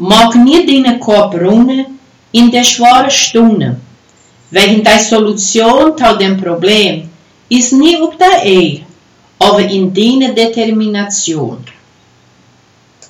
mag nie deine Kopf runnen in der schweren Stunde. Wegen der Solution zu dem Problem ist nie auf der Ehe, aber in deiner Determination.